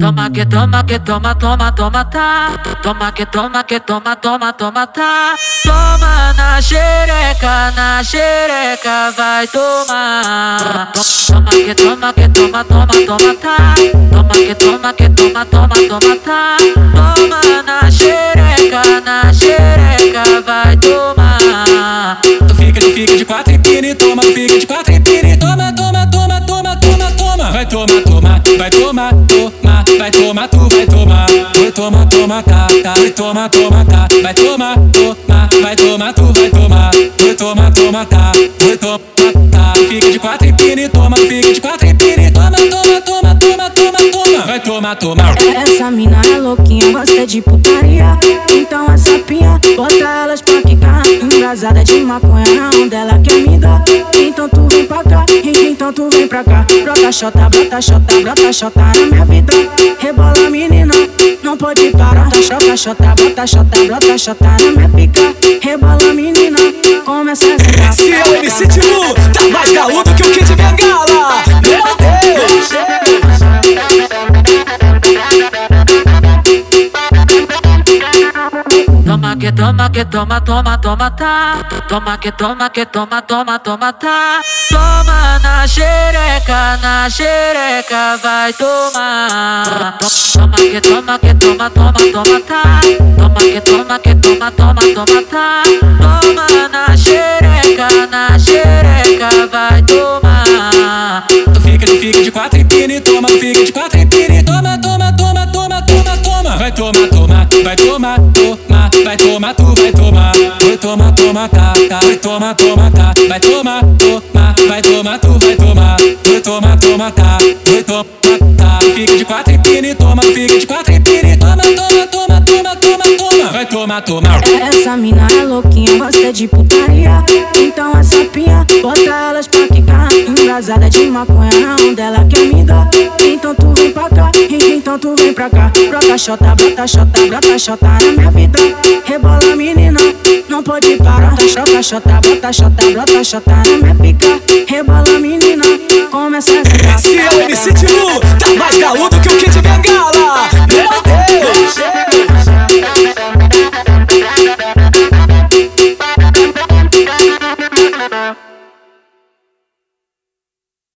Toma que toma que toma toma toma tá Toma que toma que toma toma toma tá Toma na xereca na xereca vai tomar Toma que toma que toma toma toma tá Toma que toma que toma toma toma tá Toma na xereca na xereca vai tomar Tu fica, tu fica de quatro e toma, tu fica de quatro e toma, toma, toma, toma, toma, toma. Vai tomar, tomar, tu vai tomar. Vai tomar, toma, tá, tá, vai tomar, toma, tá. Vai tomar, toma, vai tomar, tu vai tomar. Vai tomar, toma, tá, vai tomar, tá. Fica de quatro e toma, fica de quatro e toma, toma, toma, toma, toma, toma. Vai tomar, tomar. Essa mina é louquinha, gosta de putaria. Então essa pinha, bota elas pra quicar. Embrasada de maconha na onda, ela quer me dar. Então tu então tu vem pra cá. Brota xota, brota xota, brota xota na minha vida. Rebola menina, não pode parar. Brota xota, xota, brota xota, brota xota na minha pica. Rebola menina, começa a sentar. É Toma que toma toma toma tá Toma que toma que toma toma toma tá Toma na xereca na xereca vai tomar Toma que toma que toma toma toma tá Toma que toma que toma toma toma tá Toma na xereca na xereca vai tomar Tu fica, tu fica de quatro empina e toma, tu fica de quatro empina e toma, toma, toma, toma, toma, toma. Vai tomar, toma, vai tomar, toma, vai tomar, tu vai tomar. Vai tomar, toma, tá, tá. Vai tomar, toma, tá. Vai tomar, toma, vai tomar, tu vai tomar. Vai tomar, toma, tá. Vai tomar, tá. Fica de quatro e toma, fica de quatro e toma, toma, toma, toma, toma, toma. Vai tomar, tomar. Essa mina é louquinha, gosta de putaria. Então essa pinha, bota elas pra Embrasada de maconha na onda, ela quer me dar. Então tu vem pra cá, então tu vem pra cá. Brota xota, brota xota, brota xota na minha vida. Rebola menina, não pode parar. Brota xota, brota xota, brota xota na minha pica. Rebola menina, começa a